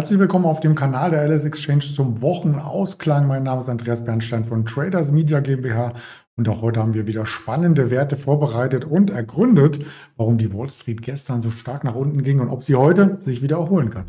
Herzlich willkommen auf dem Kanal der LS Exchange zum Wochenausklang. Mein Name ist Andreas Bernstein von Traders Media GmbH und auch heute haben wir wieder spannende Werte vorbereitet und ergründet, warum die Wall Street gestern so stark nach unten ging und ob sie heute sich wieder erholen kann.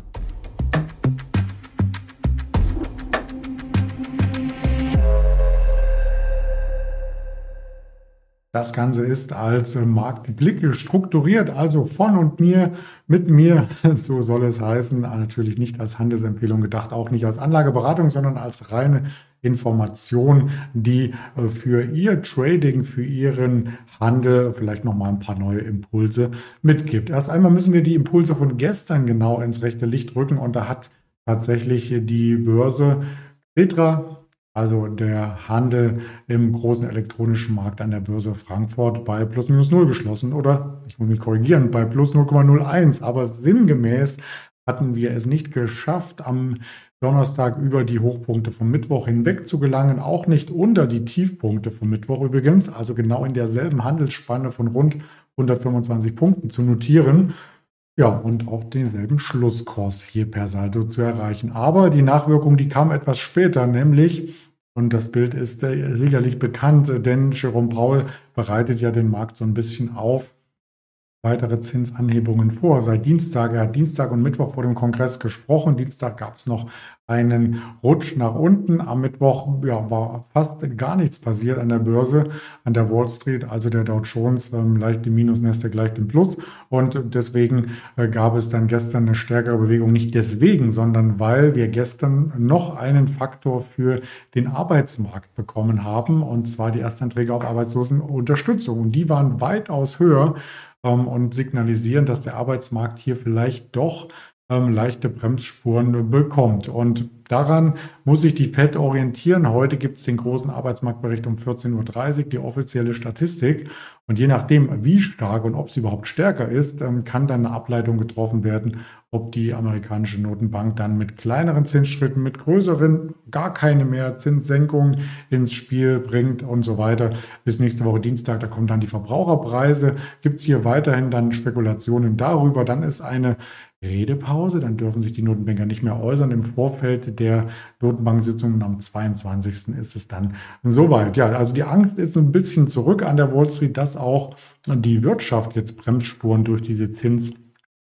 Das Ganze ist als Marktblick strukturiert, also von und mir, mit mir, so soll es heißen, natürlich nicht als Handelsempfehlung gedacht, auch nicht als Anlageberatung, sondern als reine Information, die äh, für Ihr Trading, für Ihren Handel vielleicht nochmal ein paar neue Impulse mitgibt. Erst einmal müssen wir die Impulse von gestern genau ins rechte Licht rücken. Und da hat tatsächlich die Börse Petra also der Handel im großen elektronischen Markt an der Börse Frankfurt bei plus minus null geschlossen oder ich muss mich korrigieren, bei plus 0,01. Aber sinngemäß hatten wir es nicht geschafft, am Donnerstag über die Hochpunkte vom Mittwoch hinweg zu gelangen, auch nicht unter die Tiefpunkte vom Mittwoch übrigens, also genau in derselben Handelsspanne von rund 125 Punkten zu notieren. Ja, und auch denselben Schlusskurs hier per Saldo zu erreichen. Aber die Nachwirkung, die kam etwas später, nämlich, und das Bild ist äh, sicherlich bekannt, denn Jerome Paul bereitet ja den Markt so ein bisschen auf weitere Zinsanhebungen vor. Seit Dienstag, er hat Dienstag und Mittwoch vor dem Kongress gesprochen. Dienstag gab es noch einen Rutsch nach unten. Am Mittwoch ja, war fast gar nichts passiert an der Börse, an der Wall Street. Also der Dow Jones ähm, leicht im Minus, Nasdaq leicht im Plus. Und deswegen äh, gab es dann gestern eine stärkere Bewegung. Nicht deswegen, sondern weil wir gestern noch einen Faktor für den Arbeitsmarkt bekommen haben. Und zwar die Erstanträge auf Arbeitslosenunterstützung. Und die waren weitaus höher und signalisieren, dass der Arbeitsmarkt hier vielleicht doch ähm, leichte Bremsspuren bekommt. Und daran muss sich die FED orientieren. Heute gibt es den großen Arbeitsmarktbericht um 14.30 Uhr, die offizielle Statistik. Und je nachdem, wie stark und ob sie überhaupt stärker ist, ähm, kann dann eine Ableitung getroffen werden, ob die amerikanische Notenbank dann mit kleineren Zinsschritten, mit größeren, gar keine mehr Zinssenkungen ins Spiel bringt und so weiter. Bis nächste Woche Dienstag, da kommen dann die Verbraucherpreise. Gibt es hier weiterhin dann Spekulationen darüber. Dann ist eine Redepause, dann dürfen sich die Notenbanker nicht mehr äußern. Im Vorfeld der Notenbanksitzung am 22. ist es dann soweit. Ja, also die Angst ist ein bisschen zurück an der Wall Street, dass auch die Wirtschaft jetzt Bremsspuren durch diese Zins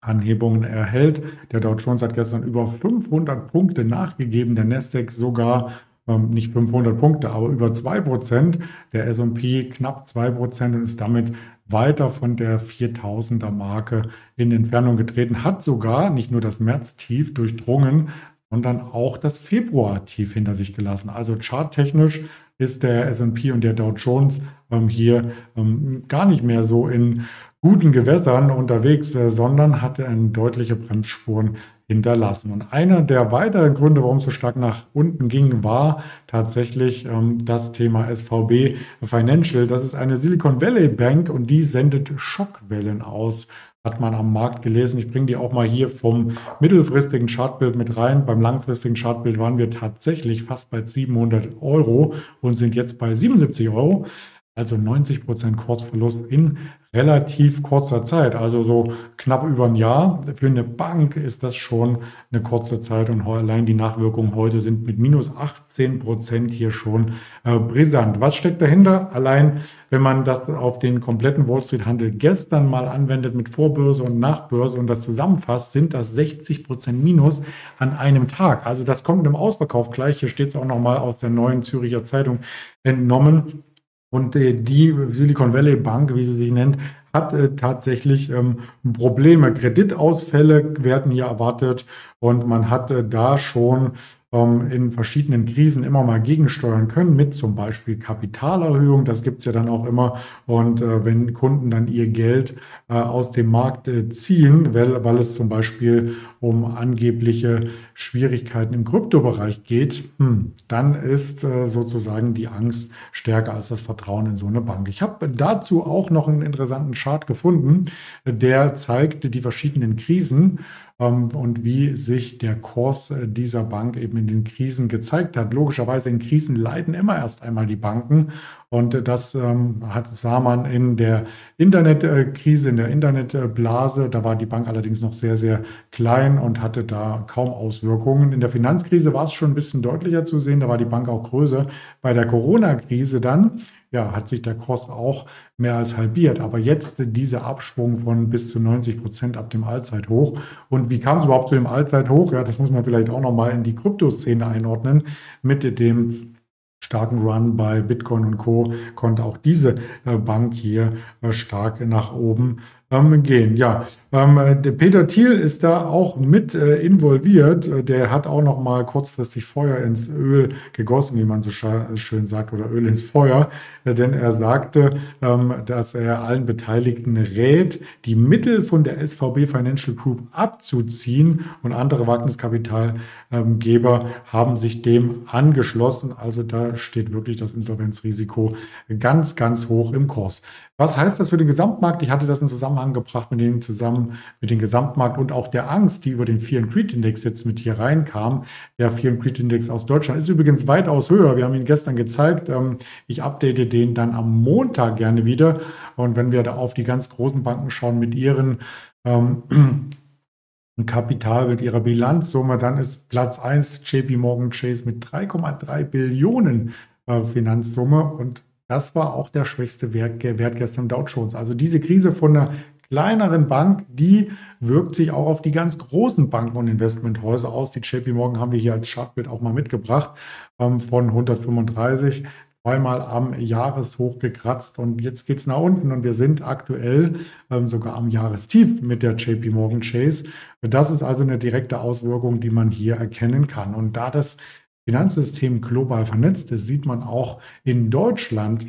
Anhebungen erhält. Der Dow Jones hat gestern über 500 Punkte nachgegeben, der Nasdaq sogar ähm, nicht 500 Punkte, aber über 2%, der S&P knapp 2% und ist damit weiter von der 4000er Marke in Entfernung getreten, hat sogar nicht nur das März-Tief durchdrungen, sondern auch das Februar-Tief hinter sich gelassen. Also charttechnisch ist der S&P und der Dow Jones ähm, hier ähm, gar nicht mehr so in guten Gewässern unterwegs, äh, sondern hatte deutliche Bremsspuren hinterlassen. Und einer der weiteren Gründe, warum es so stark nach unten ging, war tatsächlich ähm, das Thema SVB Financial. Das ist eine Silicon Valley Bank und die sendet Schockwellen aus. Hat man am Markt gelesen. Ich bringe die auch mal hier vom mittelfristigen Chartbild mit rein. Beim langfristigen Chartbild waren wir tatsächlich fast bei 700 Euro und sind jetzt bei 77 Euro also 90 Prozent Kursverlust in relativ kurzer Zeit, also so knapp über ein Jahr. Für eine Bank ist das schon eine kurze Zeit und allein die Nachwirkungen heute sind mit minus 18 Prozent hier schon äh, brisant. Was steckt dahinter? Allein, wenn man das auf den kompletten Wall Street Handel gestern mal anwendet mit Vorbörse und Nachbörse und das zusammenfasst, sind das 60 Prozent Minus an einem Tag. Also das kommt im Ausverkauf gleich. Hier steht es auch nochmal aus der neuen Züricher Zeitung entnommen. Und äh, die Silicon Valley Bank, wie sie sich nennt, hat äh, tatsächlich ähm, Probleme. Kreditausfälle werden hier erwartet und man hatte da schon ähm, in verschiedenen Krisen immer mal gegensteuern können, mit zum Beispiel Kapitalerhöhung. Das gibt's ja dann auch immer. Und äh, wenn Kunden dann ihr Geld äh, aus dem Markt äh, ziehen, weil, weil es zum Beispiel um angebliche Schwierigkeiten im Kryptobereich geht, hm, dann ist äh, sozusagen die Angst stärker als das Vertrauen in so eine Bank. Ich habe dazu auch noch einen interessanten Chart gefunden, der zeigt die verschiedenen Krisen ähm, und wie sich der Kurs äh, dieser Bank eben in den Krisen gezeigt hat. Logischerweise in Krisen leiden immer erst einmal die Banken Und das ähm, hat, sah man in der Internetkrise, in der Internetblase. Da war die Bank allerdings noch sehr, sehr klein und hatte da kaum Auswirkungen. In der Finanzkrise war es schon ein bisschen deutlicher zu sehen. Da war die Bank auch größer. Bei der Corona-Krise dann ja, hat sich der Kurs auch mehr als halbiert. Aber jetzt dieser Abschwung von bis zu 90 Prozent ab dem Allzeithoch. Und wie kam es überhaupt zu dem Allzeithoch? Ja, das muss man vielleicht auch nochmal in die Kryptoszene einordnen. Mit dem starken Run bei Bitcoin und Co. konnte auch diese äh, Bank hier äh, stark nach oben ähm, gehen. Ja, ähm, der Peter Thiel ist da auch mit äh, involviert. Äh, der hat auch noch mal kurzfristig Feuer ins Öl gegossen, wie man so schön sagt, oder Öl ins Feuer, äh, denn er sagte, ähm, dass er allen Beteiligten rät, die Mittel von der SVB Financial Group abzuziehen und andere Wagniskapitalgeber haben sich dem angeschlossen. Also da steht wirklich das Insolvenzrisiko ganz, ganz hoch im Kurs. Was heißt das für den Gesamtmarkt? Ich hatte das in Zusammenhang gebracht mit dem zusammen mit dem Gesamtmarkt und auch der Angst, die über den Fear and Creed Index jetzt mit hier reinkam. Der Fear and Creed Index aus Deutschland ist übrigens weitaus höher. Wir haben ihn gestern gezeigt. Ähm, ich update den dann am Montag gerne wieder. Und wenn wir da auf die ganz großen Banken schauen mit ihren ähm, Kapital mit ihrer Bilanzsumme, dann ist Platz 1 JP Morgan Chase mit 3,3 Billionen äh, Finanzsumme und das war auch der schwächste Wert, Wert gestern im Dow Jones. Also diese Krise von einer kleineren Bank, die wirkt sich auch auf die ganz großen Banken und Investmenthäuser aus. Die JP Morgan haben wir hier als Chartbild auch mal mitgebracht ähm, von 135 zweimal am Jahreshoch gekratzt und jetzt geht es nach unten und wir sind aktuell ähm, sogar am Jahrestief mit der JP Morgan Chase. Das ist also eine direkte Auswirkung, die man hier erkennen kann. Und da das Finanzsystem global vernetzt ist, sieht man auch in Deutschland,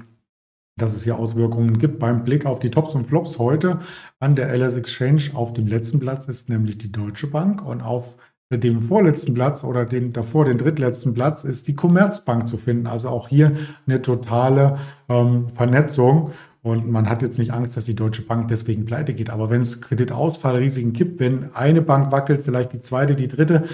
dass es hier Auswirkungen gibt. Beim Blick auf die Tops und Flops heute an der LS Exchange auf dem letzten Platz ist nämlich die Deutsche Bank und auf dem vorletzten Platz oder den davor den drittletzten Platz ist die Commerzbank zu finden. Also auch hier eine totale ähm, Vernetzung. Und man hat jetzt nicht Angst, dass die Deutsche Bank deswegen pleite geht. Aber wenn es Kreditausfallrisiken gibt, wenn eine Bank wackelt, vielleicht die zweite, die dritte,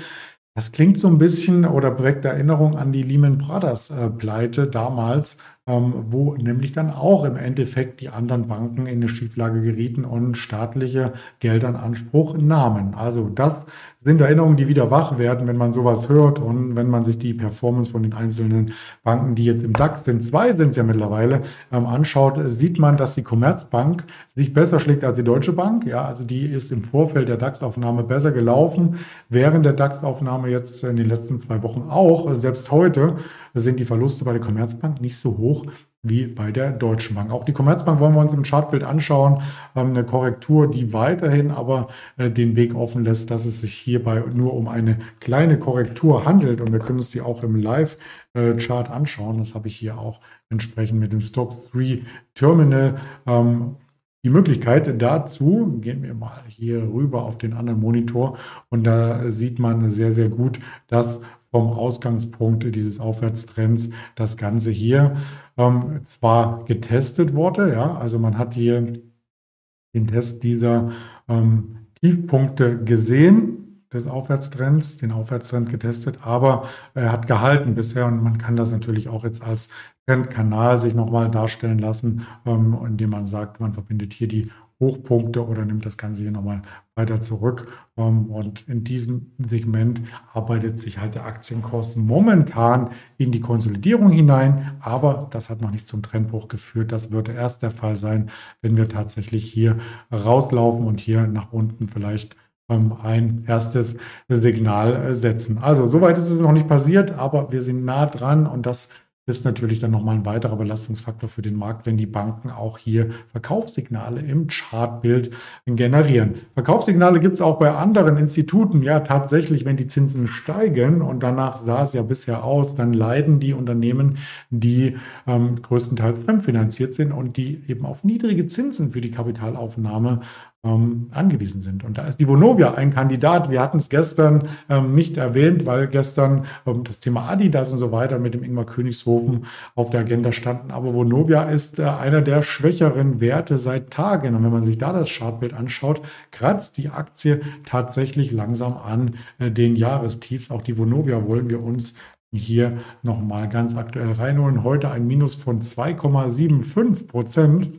das klingt so ein bisschen oder weckt Erinnerung an die Lehman Brothers äh, Pleite damals, wo nämlich dann auch im Endeffekt die anderen Banken in eine Schieflage gerieten und staatliche Gelder in Anspruch nahmen. Also das sind Erinnerungen, die wieder wach werden, wenn man sowas hört und wenn man sich die Performance von den einzelnen Banken, die jetzt im DAX sind, zwei sind es ja mittlerweile, ähm, anschaut, sieht man, dass die Commerzbank sich besser schlägt als die Deutsche Bank. Ja, also die ist im Vorfeld der DAX-Aufnahme besser gelaufen, während der DAX-Aufnahme jetzt in den letzten zwei Wochen auch. Selbst heute sind die Verluste bei der Commerzbank nicht so hoch wie bei der Deutschen Bank. Auch die Commerzbank wollen wir uns im Chartbild anschauen. Eine Korrektur, die weiterhin aber äh, den Weg offen lässt, dass es sich hierbei nur um eine kleine Korrektur handelt. Und wir können uns die auch im Live-Chart anschauen. Das habe ich hier auch entsprechend mit dem Stock 3 Terminal. Ähm, die Möglichkeit dazu, gehen wir mal hier rüber auf den anderen Monitor und da sieht man sehr, sehr gut, dass vom Ausgangspunkt dieses Aufwärtstrends das Ganze hier ähm, zwar getestet wurde, ja, also man hat hier den Test dieser ähm, Tiefpunkte gesehen, des Aufwärtstrends, den Aufwärtstrend getestet, aber er hat gehalten bisher und man kann das natürlich auch jetzt als Trendkanal sich nochmal darstellen lassen, ähm, indem man sagt, man verbindet hier die Hochpunkte oder nimmt das Ganze hier nochmal weiter zurück. Ähm, und in diesem Segment arbeitet sich halt der Aktienkurs momentan in die Konsolidierung hinein. Aber das hat noch nicht zum Trendbruch geführt. Das würde erst der Fall sein, wenn wir tatsächlich hier rauslaufen und hier nach unten vielleicht ähm, ein erstes Signal setzen. Also soweit ist es noch nicht passiert, aber wir sind nah dran und das ist natürlich dann nochmal ein weiterer Belastungsfaktor für den Markt, wenn die Banken auch hier Verkaufssignale im Chartbild generieren. Verkaufssignale gibt es auch bei anderen Instituten. Ja, tatsächlich, wenn die Zinsen steigen und danach sah es ja bisher aus, dann leiden die Unternehmen, die ähm, größtenteils fremdfinanziert sind und die eben auf niedrige Zinsen für die Kapitalaufnahme ähm, angewiesen sind. Und da ist die Vonovia ein Kandidat. Wir hatten es gestern ähm, nicht erwähnt, weil gestern ähm, das Thema Adidas und so weiter mit dem Ingmar Königshofen auf der Agenda standen. Aber Vonovia ist äh, einer der schwächeren Werte seit Tagen. Und wenn man sich da das Chartbild anschaut, kratzt die Aktie tatsächlich langsam an äh, den Jahrestiefs. Auch die Vonovia wollen wir uns hier nochmal ganz aktuell reinholen. Heute ein Minus von 2,75 Prozent.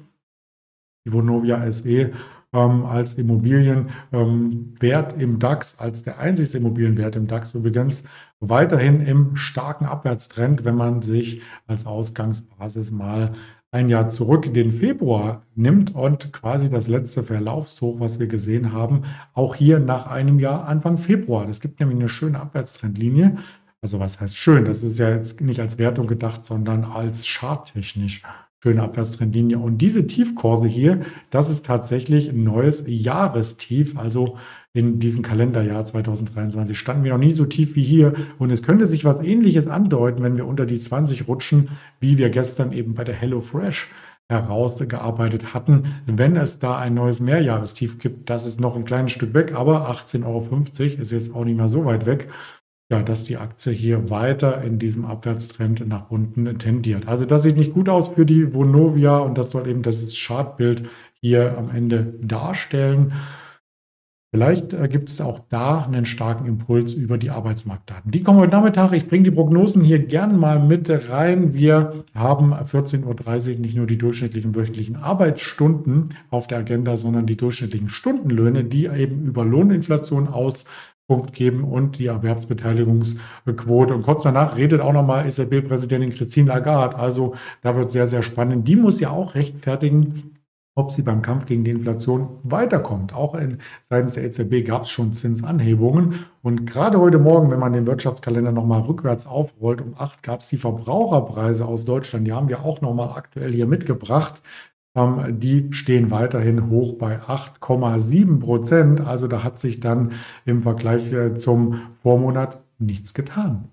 Die Vonovia SE ähm, als Immobilienwert ähm, im DAX, als der einzigste Immobilienwert im DAX übrigens, weiterhin im starken Abwärtstrend, wenn man sich als Ausgangsbasis mal ein Jahr zurück den Februar nimmt und quasi das letzte Verlaufshoch, was wir gesehen haben, auch hier nach einem Jahr Anfang Februar. Das gibt nämlich eine schöne Abwärtstrendlinie. Also was heißt schön? Das ist ja jetzt nicht als Wertung gedacht, sondern als charttechnisch schöne Abwärtstrendlinie. Und diese Tiefkurse hier, das ist tatsächlich ein neues Jahrestief. Also in diesem Kalenderjahr 2023 standen wir noch nie so tief wie hier. Und es könnte sich was Ähnliches andeuten, wenn wir unter die 20 rutschen, wie wir gestern eben bei der HelloFresh herausgearbeitet hatten. Wenn es da ein neues Mehrjahrestief gibt, das ist noch ein kleines Stück weg, aber 18,50 Euro ist jetzt auch nicht mehr so weit weg ja, dass die Aktie hier weiter in diesem Abwärtstrend nach unten tendiert. Also das sieht nicht gut aus für die Vonovia und das soll eben das Chartbild hier am Ende darstellen. Vielleicht äh, gibt es auch da einen starken Impuls über die Arbeitsmarktdaten. Die kommen heute Nachmittag. Ich bringe die Prognosen hier gerne mal mit rein. Wir haben 14.30 Uhr nicht nur die durchschnittlichen wöchentlichen Arbeitsstunden auf der Agenda, sondern die durchschnittlichen Stundenlöhne, die eben über Lohninflation aus Punkt geben und die Erwerbsbeteiligungsquote. Und kurz danach redet auch nochmal EZB-Präsidentin Christine Lagarde. Also da wird sehr, sehr spannend. Die muss ja auch rechtfertigen, ob sie beim Kampf gegen die Inflation weiterkommt. Auch in, seitens der EZB gab es schon Zinsanhebungen. Und gerade heute Morgen, wenn man den Wirtschaftskalender nochmal rückwärts aufrollt, um acht gab es die Verbraucherpreise aus Deutschland. Die haben wir auch nochmal aktuell hier mitgebracht. Die stehen weiterhin hoch bei 8,7 Prozent. Also da hat sich dann im Vergleich äh, zum Vormonat nichts getan.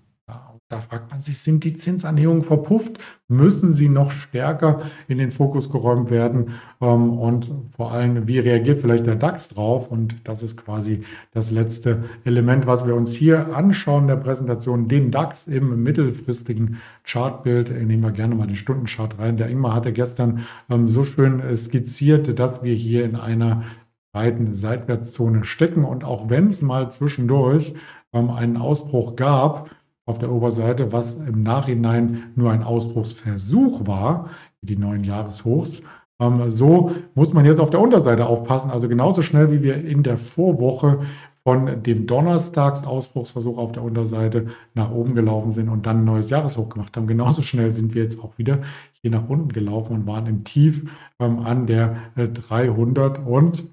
Da fragt man sich, sind die Zinsanhebungen verpufft? Müssen sie noch stärker in den Fokus geräumt werden? Ähm, und vor allem, wie reagiert vielleicht der DAX drauf? Und das ist quasi das letzte Element, was wir uns hier anschauen in der Präsentation. Den DAX im mittelfristigen Chartbild. Nehmen wir gerne mal den Stundenchart rein. Der Ingmar hatte gestern ähm, so schön äh, skizziert, dass wir hier in einer breiten Seitwärtszone stecken. Und auch wenn es mal zwischendurch ähm, einen Ausbruch gab, auf der Oberseite, was im Nachhinein nur ein Ausbruchsversuch war, die neuen Jahreshochs. Ähm, so muss man jetzt auf der Unterseite aufpassen. Also genauso schnell wie wir in der Vorwoche von dem Donnerstagsausbruchsversuch auf der Unterseite nach oben gelaufen sind und dann ein neues Jahreshoch gemacht haben. Genauso schnell sind wir jetzt auch wieder hier nach unten gelaufen und waren im Tief ähm, an der äh, 308.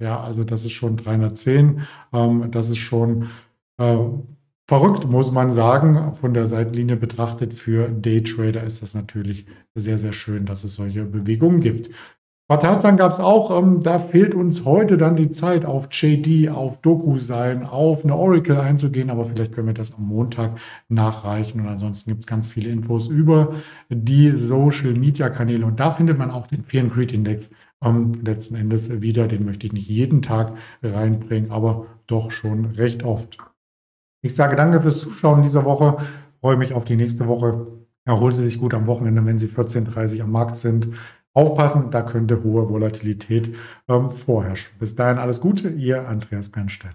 Ja, also das ist schon 310. Ähm, das ist schon äh, verrückt, muss man sagen. Von der Seitenlinie betrachtet für Daytrader ist das natürlich sehr, sehr schön, dass es solche Bewegungen gibt. Quartalszahlen gab es auch. Ähm, da fehlt uns heute dann die Zeit, auf JD, auf DocuSign, auf eine Oracle einzugehen. Aber vielleicht können wir das am Montag nachreichen. Und ansonsten gibt es ganz viele Infos über die Social Media Kanäle. Und da findet man auch den Fear and Greed Index ähm, letzten Endes wieder. Den möchte ich nicht jeden Tag reinbringen, aber doch schon recht oft. Ich sage danke fürs Zuschauen dieser Woche. Freue mich auf die nächste Woche. Erholen Sie sich gut am Wochenende, wenn Sie 14.30 Uhr am Markt sind. Aufpassen, da könnte hohe Volatilität ähm, vorherrschen. Bis dahin alles Gute, Ihr Andreas Bernstein.